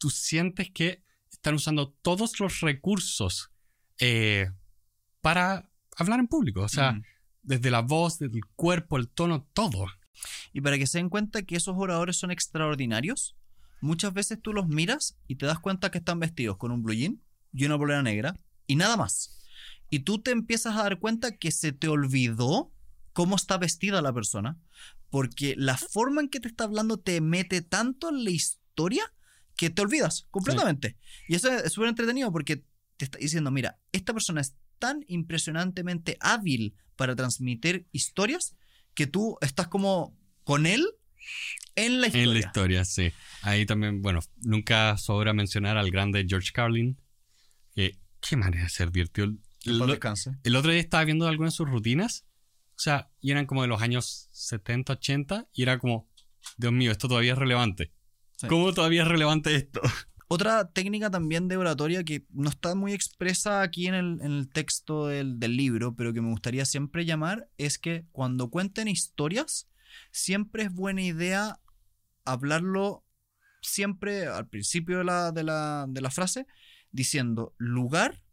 tú sientes que están usando todos los recursos eh, para hablar en público. O sea, Mm. desde la voz, desde el cuerpo, el tono, todo. Y para que se den cuenta que esos oradores son extraordinarios, muchas veces tú los miras y te das cuenta que están vestidos con un blue jean y una bolera negra y nada más. Y tú te empiezas a dar cuenta que se te olvidó cómo está vestida la persona, porque la forma en que te está hablando te mete tanto en la historia que te olvidas completamente. Y eso es súper entretenido porque te está diciendo, mira, esta persona es tan impresionantemente hábil para transmitir historias que tú estás como con él en la historia. En la historia, sí. Ahí también, bueno, nunca sobra mencionar al grande George Carlin. Que, qué manera de ser divertido. Descanse. El otro día estaba viendo algunas de sus rutinas. O sea, y eran como de los años 70, 80. Y era como, Dios mío, esto todavía es relevante. Sí. ¿Cómo todavía es relevante esto? Otra técnica también de oratoria que no está muy expresa aquí en el, en el texto del, del libro, pero que me gustaría siempre llamar, es que cuando cuenten historias, siempre es buena idea hablarlo siempre al principio de la, de la, de la frase, diciendo lugar,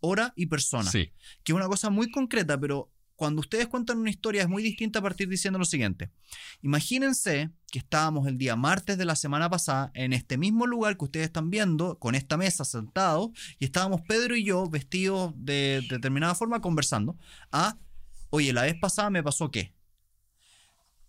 hora y persona. Sí, que es una cosa muy concreta, pero cuando ustedes cuentan una historia es muy distinta a partir diciendo lo siguiente. Imagínense que estábamos el día martes de la semana pasada en este mismo lugar que ustedes están viendo, con esta mesa sentados, y estábamos Pedro y yo vestidos de determinada forma conversando. Ah, oye, la vez pasada me pasó qué.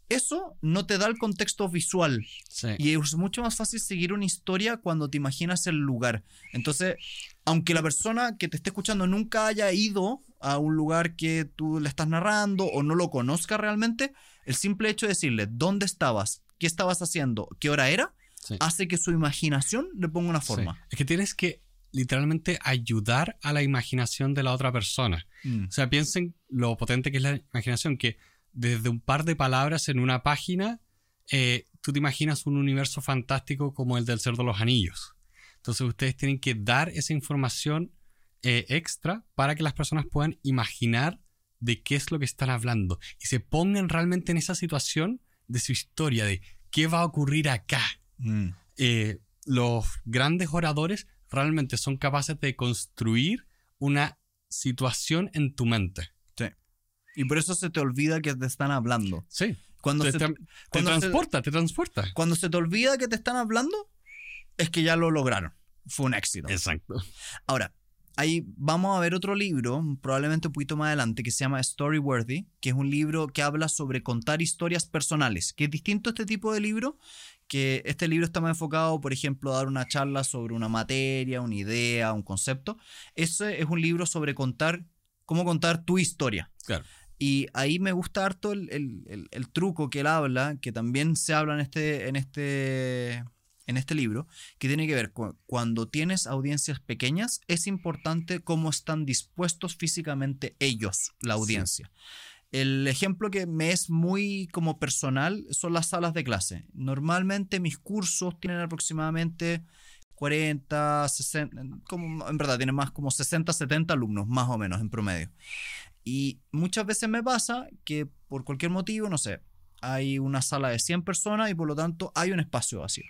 Eso no te da el contexto visual, sí. y es mucho más fácil seguir una historia cuando te imaginas el lugar. Entonces, aunque la persona que te esté escuchando nunca haya ido a un lugar que tú le estás narrando o no lo conozca realmente, el simple hecho de decirle dónde estabas, qué estabas haciendo, qué hora era, sí. hace que su imaginación le ponga una Sí. forma. Es que tienes que literalmente ayudar a la imaginación de la otra persona. Mm, O sea, piensen lo potente que es la imaginación, que desde un par de palabras en una página, eh, tú te imaginas un universo fantástico como el del Cerdo de los Anillos. Entonces ustedes tienen que dar esa información eh, extra para que las personas puedan imaginar de qué es lo que están hablando y se pongan realmente en esa situación de su historia, de qué va a ocurrir acá. mm. Eh, los grandes oradores realmente son capaces de construir una situación en tu mente. Y por eso se te olvida que te están hablando. Sí. Cuando, te, se, te- te cuando se- transporta, te transporta. cuando se te olvida que te están hablando, es que ya lo lograron. Fue un éxito. Exacto. Ahora, ahí vamos a ver otro libro, probablemente un poquito más adelante, que se llama Storyworthy, que es un libro que habla sobre contar historias personales, que es distinto a este tipo de libro, que este libro está más enfocado, por ejemplo, a dar una charla sobre una materia, una idea, un concepto. Ese es un libro sobre contar, cómo contar tu historia. Claro. Y ahí me gusta harto el, el- el- el truco que él habla, que también se habla en este, en este, en este libro, que tiene que ver con cuando tienes audiencias pequeñas, es importante cómo están dispuestos físicamente ellos, la Sí. audiencia. El ejemplo que me es muy como personal son las salas de clase. Normalmente mis cursos tienen aproximadamente 40, 60, como, en verdad tienen más como 60, 70 alumnos, más o menos en promedio. Y muchas veces me pasa que por cualquier motivo, no sé, hay una sala de 100 personas y por lo tanto hay un espacio vacío.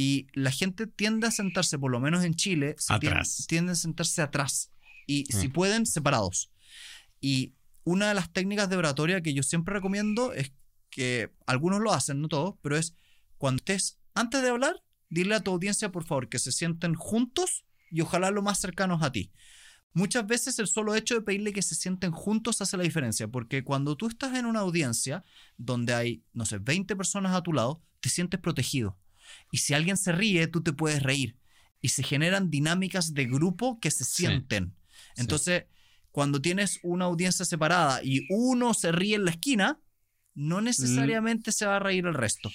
Y la gente tiende a sentarse, por lo menos en Chile, Atrás. tienden a sentarse atrás. Y si Mm. pueden, separados. Y una de las técnicas de oratoria que yo siempre recomiendo es que algunos lo hacen, no todos, pero es cuando estés, antes de hablar, dile a tu audiencia, por favor, que se sienten juntos y ojalá lo más cercanos a ti. Muchas veces el solo hecho de pedirle que se sienten juntos hace la diferencia, porque cuando tú estás en una audiencia donde hay, no sé, 20 personas a tu lado, te sientes protegido. Y si alguien se ríe, tú te puedes reír. Y se generan dinámicas de grupo que se Sí. sienten. Entonces, cuando tienes una audiencia separada y uno se ríe en la esquina, no necesariamente se va a reír el resto.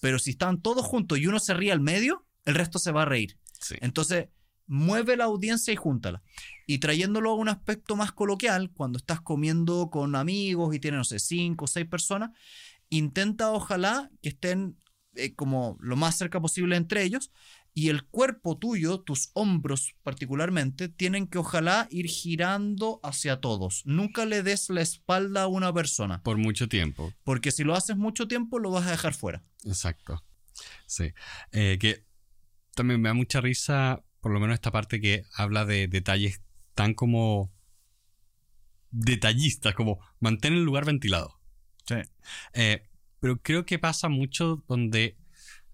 Pero si están todos juntos y uno se ríe al medio, el resto se va a reír. Sí. Entonces, mueve la audiencia y júntala. Y trayéndolo a un aspecto más coloquial, cuando estás comiendo con amigos y tienes, no sé, cinco o seis personas, intenta ojalá que estén eh, como lo más cerca posible entre ellos y el cuerpo tuyo, tus hombros particularmente, tienen que ojalá ir girando hacia todos. Nunca le des la espalda a una persona. Por mucho tiempo. Porque si lo haces mucho tiempo, lo vas a dejar fuera. Exacto. Sí. Eh, que también me da mucha risa, por lo menos esta parte que habla de detalles tan como detallistas, como mantén el lugar ventilado. Sí. Eh, pero creo que pasa mucho donde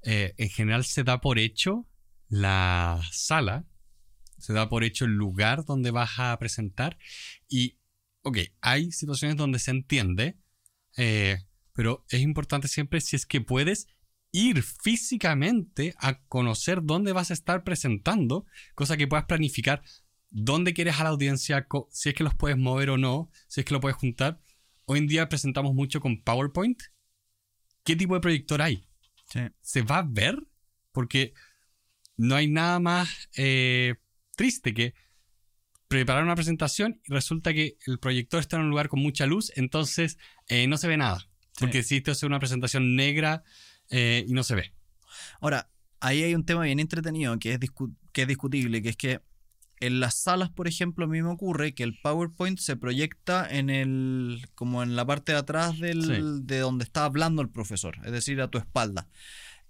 eh, en general se da por hecho la sala, se da por hecho el lugar donde vas a presentar y, ok, hay situaciones donde se entiende, eh, pero es importante siempre si es que puedes ir físicamente a conocer dónde vas a estar presentando, cosa que puedas planificar dónde quieres a la audiencia, si es que los puedes mover o no, si es que lo puedes juntar. Hoy en día presentamos mucho con PowerPoint. ¿Qué tipo de proyector hay? ¿Se va a ver? Porque no hay nada más eh, triste que preparar una presentación y resulta que el proyector está en un lugar con mucha luz, entonces eh, no se ve nada. Porque existe hacer una presentación negra eh, y no se ve. Ahora, ahí hay un tema bien entretenido que es, que es discutible, que es que en las salas, por ejemplo, a mí me ocurre que el PowerPoint se proyecta en el. como en la parte de atrás del, de donde está hablando el profesor, es decir, a tu espalda.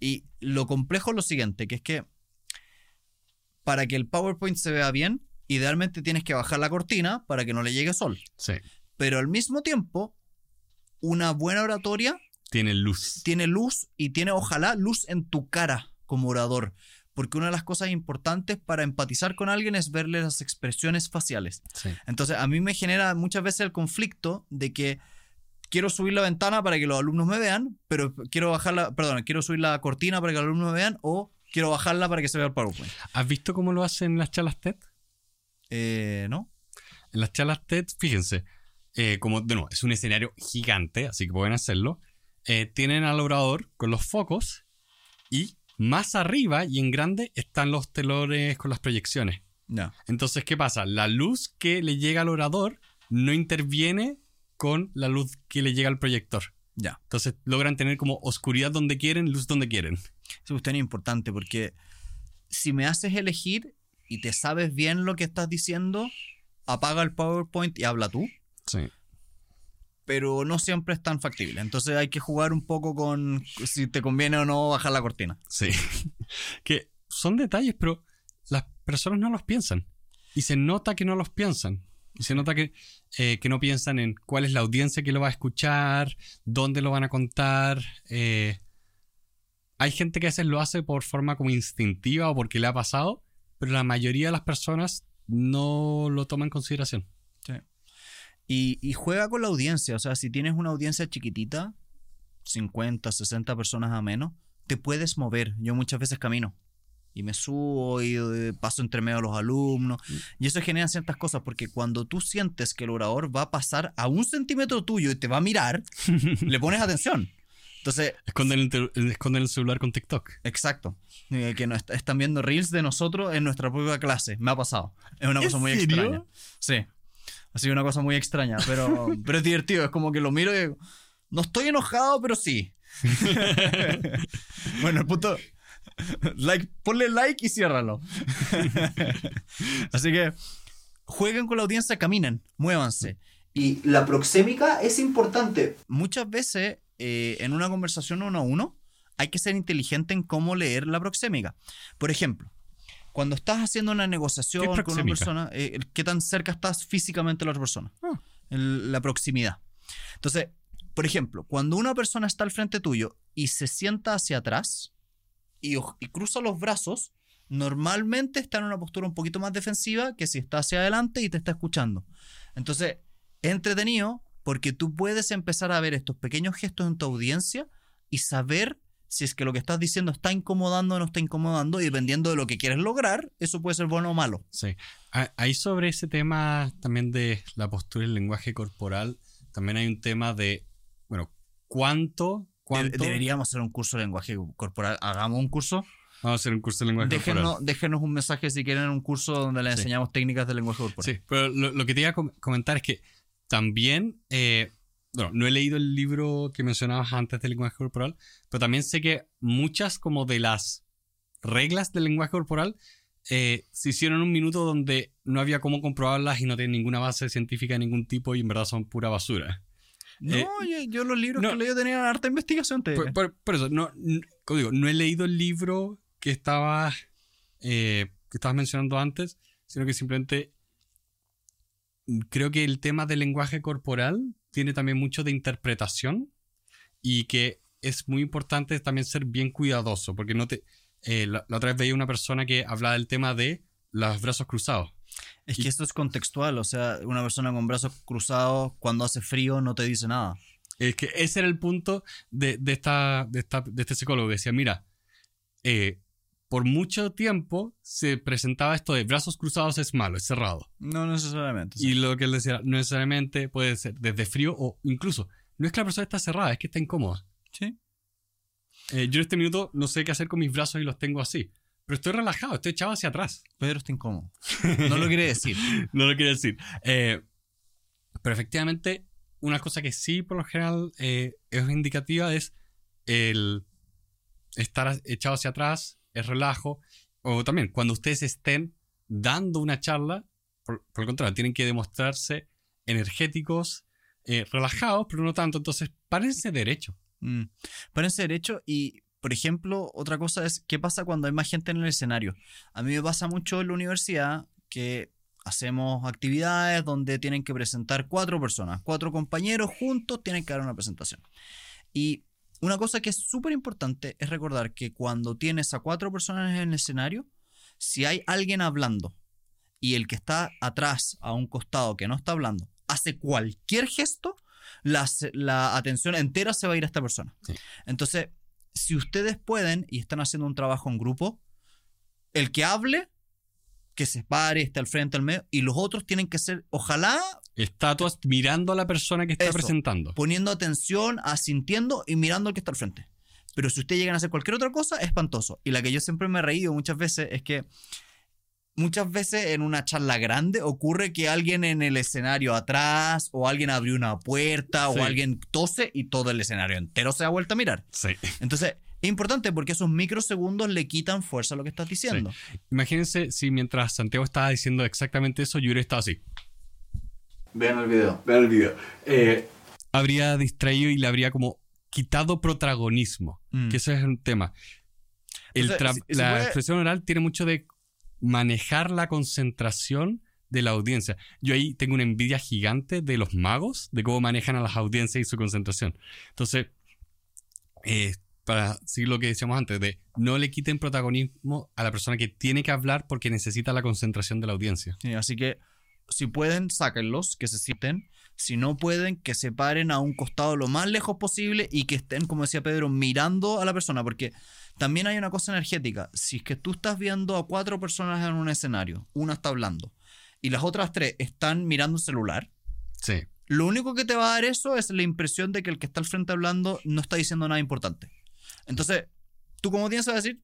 Y lo complejo es lo siguiente, que es que para que el PowerPoint se vea bien, idealmente tienes que bajar la cortina para que no le llegue sol. Sí. Pero al mismo tiempo, una buena oratoria tiene luz. Tiene luz y tiene ojalá luz en tu cara como orador. Porque una de las cosas importantes para empatizar con alguien es verle las expresiones faciales. Sí. Entonces, a mí me genera muchas veces el conflicto de que quiero subir la ventana para que los alumnos me vean, pero quiero bajarla, perdón, quiero subir la cortina para que los alumnos me vean o quiero bajarla para que se vea el PowerPoint. ¿Has visto cómo lo hacen en las charlas TED? Eh, ¿No? En las charlas TED, fíjense, eh, como de nuevo, es un escenario gigante, así que pueden hacerlo. Eh, tienen al orador con los focos y más arriba y en grande están los telones con las proyecciones. No. Entonces, ¿qué pasa? La luz que le llega al orador no interviene con la luz que le llega al proyector. Ya. Entonces logran tener como oscuridad donde quieren, luz donde quieren. Eso es importante porque si me haces elegir y te sabes bien lo que estás diciendo, apaga el PowerPoint y habla tú. Sí. Pero no siempre es tan factible. Entonces hay que jugar un poco con si te conviene o no bajar la cortina. Sí. que son detalles, pero las personas no los piensan. Y se nota que no los piensan. Y se nota que, eh, que no piensan en cuál es la audiencia que lo va a escuchar, dónde lo van a contar. Eh, hay gente que a veces lo hace por forma como instintiva o porque le ha pasado, pero la mayoría de las personas no lo toman en consideración. Sí. Y, y juega con la audiencia. O sea, si tienes una audiencia chiquitita, 50, 60 personas a menos, te puedes mover. Yo muchas veces camino y me subo y eh, paso entre medio a los alumnos. Mm. Y eso genera ciertas cosas, porque cuando tú sientes que el orador va a pasar a un centímetro tuyo y te va a mirar, le pones atención. Entonces. Esconden el, esconden el celular con TikTok. Exacto. Eh, que no están viendo reels de nosotros en nuestra propia clase. Me ha pasado. Es una cosa muy extraña. Sí. Ha sido una cosa muy extraña, pero, pero es divertido. Es como que lo miro y digo, no estoy enojado, pero sí. bueno, el punto, like, ponle like y ciérralo. Así que jueguen con la audiencia, caminen, muévanse. Y la proxémica es importante. Muchas veces eh, en una conversación uno a uno hay que ser inteligente en cómo leer la proxémica. Por ejemplo, cuando estás haciendo una negociación con una persona, eh, ¿qué tan cerca estás físicamente a la otra persona? Ah. la proximidad. Entonces, por ejemplo, cuando una persona está al frente tuyo y se sienta hacia atrás, y, cruza los brazos, normalmente está en una postura un poquito más defensiva que si está hacia adelante y te está escuchando. Entonces, es entretenido porque tú puedes empezar a ver estos pequeños gestos en tu audiencia y saber si es que lo que estás diciendo está incomodando o no está incomodando y dependiendo de lo que quieres lograr, eso puede ser bueno o malo. Sí. Ahí sobre ese tema también de la postura y el lenguaje corporal, también hay un tema de, bueno, cuánto Deberíamos hacer un curso de lenguaje corporal. Hagamos un curso. Vamos a hacer un curso de lenguaje déjenos, corporal. Déjenos un mensaje si quieren un curso donde les enseñamos técnicas de lenguaje corporal. Sí, pero lo, que te iba a comentar es que también, eh, bueno, no he leído el libro que mencionabas antes del lenguaje corporal, pero también sé que muchas como de las reglas del lenguaje corporal eh, se hicieron en un minuto donde no había cómo comprobarlas y no tienen ninguna base científica de ningún tipo y en verdad son pura basura. No, Eh, yo, yo los libros no. que he leído tenían harta investigación. te Por, diré. por- por eso, no, n- como digo, no he leído el libro que estaba eh, que estabas mencionando antes, sino que simplemente mm, creo que el tema del lenguaje corporal tiene también mucho de interpretación y que es muy importante también ser bien cuidadoso, porque no te... eh, la, la otra vez veía una persona que hablaba del tema de los brazos cruzados. Es y- que esto es contextual, o sea, una persona con brazos cruzados cuando hace frío no te dice nada. Es que ese era el punto de, de esta, de, esta- de este psicólogo. que Decía, mira, eh, por mucho tiempo se presentaba esto de brazos cruzados es malo, es cerrado. No necesariamente. sí. Y lo que él decía, no necesariamente puede ser desde frío o incluso, no es que la persona está cerrada, es que está incómoda. Sí. Eh, yo en este minuto no sé qué hacer con mis brazos y los tengo así. Pero estoy relajado, estoy echado hacia atrás. Pedro está incómodo. No lo quiere decir. no lo quiero decir. Eh, pero efectivamente, una cosa que sí, por lo general, eh, es indicativa es el estar echado hacia atrás, el relajo. O también, cuando ustedes estén dando una charla, por, por el contrario, tienen que demostrarse energéticos, eh, relajados, pero no tanto. Entonces, párense derecho. Mm. Párense derecho y, por ejemplo, otra cosa es qué pasa cuando hay más gente en el escenario. A mí me pasa mucho en la universidad que hacemos actividades donde tienen que presentar cuatro personas, cuatro compañeros juntos tienen que dar una presentación. Y una cosa que es súper importante es recordar que cuando tienes a cuatro personas en el escenario, si hay alguien hablando y el que está atrás, a un costado que no está hablando, hace cualquier gesto, la, la atención entera se va a ir a esta persona. Sí. Entonces, si ustedes pueden y están haciendo un trabajo en grupo, el que hable, que se pare, esté al frente, al medio, y los otros tienen que ser, ojalá, Estatuas mirando a la persona que está Eso. presentando. poniendo atención, asintiendo y mirando al que está al frente. Pero si ustedes llegan a hacer cualquier otra cosa, es espantoso. Y la que yo siempre me he reído muchas veces es que muchas veces en una charla grande ocurre que alguien en el escenario atrás o alguien abrió una puerta Sí. o alguien tose y todo el escenario entero se da vuelta a mirar. Sí. Entonces, es importante porque esos microsegundos le quitan fuerza a lo que estás diciendo. Imagínense si mientras Santiago estaba diciendo exactamente eso, yo hubiera estado así. Vean el video. Vean el video. Eh, habría distraído y le habría como quitado protagonismo. Mm. Que ese es un tema. El O sea, tra- si- si la puede- expresión oral tiene mucho de manejar la concentración de la audiencia. Yo ahí tengo una envidia gigante de los magos, de cómo manejan a las audiencias y su concentración. Entonces, eh, para seguir lo que decíamos antes, de no le quiten protagonismo a la persona que tiene que hablar porque necesita la concentración de la audiencia. Sí, así que si pueden, sáquenlos, que se sienten. Si no pueden, que se paren a un costado lo más lejos posible y que estén, como decía Pedro, mirando a la persona. Porque también hay una cosa energética. Si es que tú estás viendo a cuatro personas en un escenario, una está hablando y las otras tres están mirando un celular, Sí. lo único que te va a dar eso es la impresión de que el que está al frente hablando no está diciendo nada importante. Entonces, tú como vas a decir,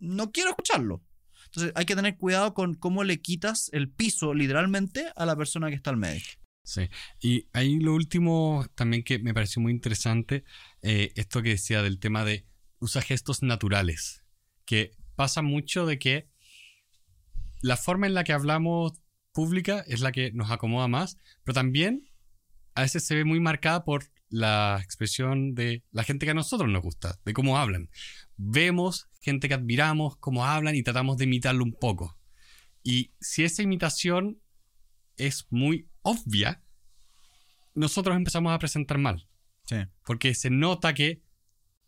no quiero escucharlo. Entonces, hay que tener cuidado con cómo le quitas el piso literalmente a la persona que está al medio. Sí, y ahí lo último también que me pareció muy interesante, eh, esto que decía del tema de usa gestos naturales, que pasa mucho de que la forma en la que hablamos pública es la que nos acomoda más, pero también a veces se ve muy marcada por la expresión de la gente que a nosotros nos gusta, de cómo hablan. Vemos gente que admiramos, cómo hablan y tratamos de imitarlo un poco. Y si esa imitación es muy obvia, nosotros empezamos a presentar mal. Sí. Porque se nota que,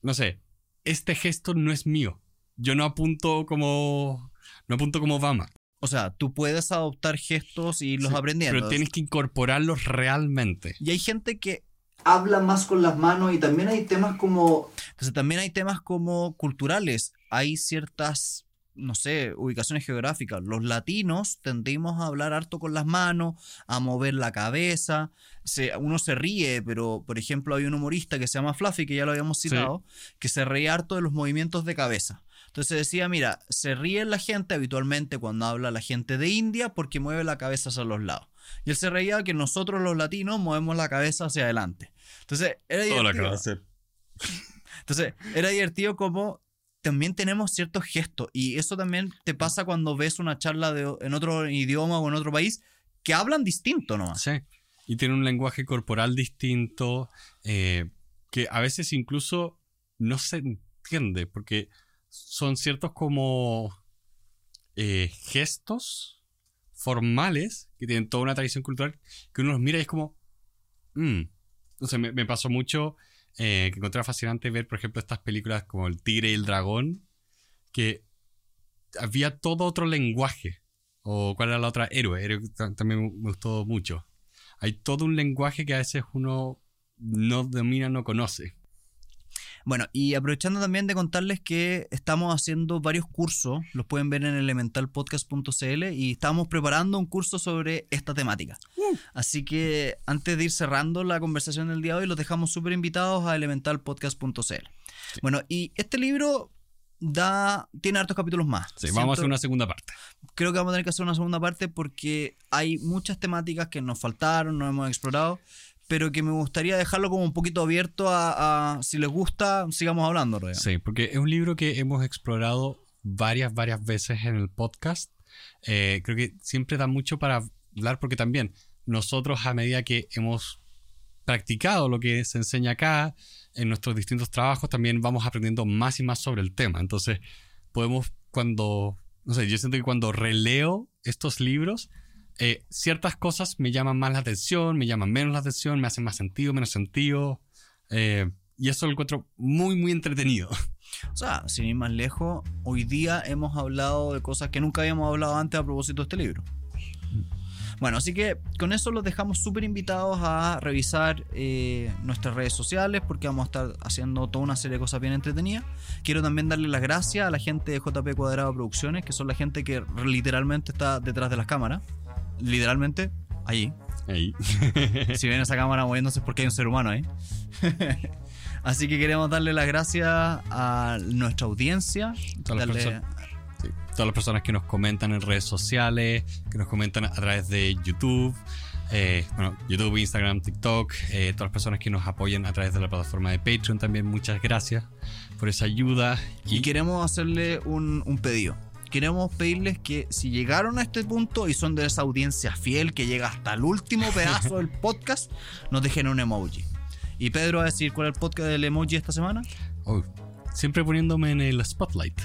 no sé, este gesto no es mío. Yo no apunto como. No apunto como Obama. O sea, tú puedes adoptar gestos y los Sí, aprendiendo. Pero tienes que incorporarlos realmente. Y hay gente que habla más con las manos y también hay temas como... Entonces también hay temas como culturales. Hay ciertas, no sé, ubicaciones geográficas. Los latinos tendimos a hablar harto con las manos, a mover la cabeza. Se- uno se ríe, pero por ejemplo hay un humorista que se llama Fluffy, que ya lo habíamos Sí. citado, que se ríe harto de los movimientos de cabeza. Entonces decía, mira, se ríe la gente habitualmente cuando habla la gente de India porque mueve la cabeza hacia los lados. Y él se reía que nosotros los latinos movemos la cabeza hacia adelante. Entonces, era divertido. Entonces, era divertido como también tenemos ciertos gestos y eso también te pasa cuando ves una charla de, en otro idioma o en otro país que hablan distinto nomás. Sí, y tiene un lenguaje corporal distinto eh, que a veces incluso no se entiende porque son ciertos como eh, gestos formales que tienen toda una tradición cultural que uno los mira y es como... Mm. O me, pasó mucho eh, que encontré fascinante ver, por ejemplo, estas películas como El Tigre y el Dragón, que había todo otro lenguaje. O cuál era la otra, Héroe, Héroe también me gustó mucho. Hay todo un lenguaje que a veces uno no domina, no conoce. Bueno, y aprovechando también de contarles que estamos haciendo varios cursos, los pueden ver en elementalpodcast.cl y estamos preparando un curso sobre esta temática. Uh. Así que antes de ir cerrando la conversación del día de hoy, los dejamos súper invitados a elementalpodcast.cl. Bueno, y este libro da tiene hartos capítulos más. Sí, vamos a hacer una segunda parte. Creo que vamos a tener que hacer una segunda parte porque hay muchas temáticas que nos faltaron, no hemos explorado pero que me gustaría dejarlo como un poquito abierto a, si les gusta, sigamos hablando. Sí, porque es un libro que hemos explorado varias, varias veces en el podcast. Eh, creo que siempre da mucho para hablar porque también nosotros a medida que hemos practicado lo que se enseña acá en nuestros distintos trabajos, también vamos aprendiendo más y más sobre el tema. Entonces, podemos cuando, no sé, yo siento que cuando releo estos libros, eh, ciertas cosas me llaman más la atención, me llaman menos la atención, me hacen más sentido, menos sentido. Eh, y eso lo encuentro muy, muy entretenido. O sea, sin ir más lejos, hoy día hemos hablado de cosas que nunca habíamos hablado antes a propósito de este libro. Bueno, así que con eso los dejamos súper invitados a revisar eh, nuestras redes sociales porque vamos a estar haciendo toda una serie de cosas bien entretenidas. Quiero también darle las gracias a la gente de JP Cuadrado Producciones, que son la gente que literalmente está detrás de las cámaras literalmente allí. Ahí. si ven esa cámara moviéndose es porque hay un ser humano ahí. Así que queremos darle las gracias a nuestra audiencia. Todas, las todas las personas que nos comentan en redes sociales, que nos comentan a través de YouTube. Eh, bueno, YouTube, Instagram, TikTok, eh, todas las personas que nos apoyan a través de la plataforma de Patreon también, muchas gracias por esa ayuda. Y, queremos hacerle un, un pedido queremos pedirles que si llegaron a este punto y son de esa audiencia fiel que llega hasta el último pedazo del podcast, nos dejen un emoji. Y Pedro va a decir cuál es el podcast del emoji esta semana. siempre poniéndome en el spotlight.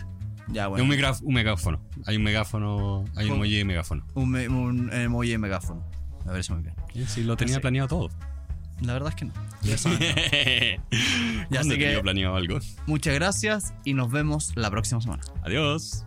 Ya, bueno. Un, megáfono. Hay un megáfono. Hay un emoji de megáfono. Un, emoji de megáfono. Me parece muy bien. Sí, lo tenía planeado todo. La verdad es que no. Ya, sé que planeado algo. Muchas gracias y nos vemos la próxima semana. Adiós.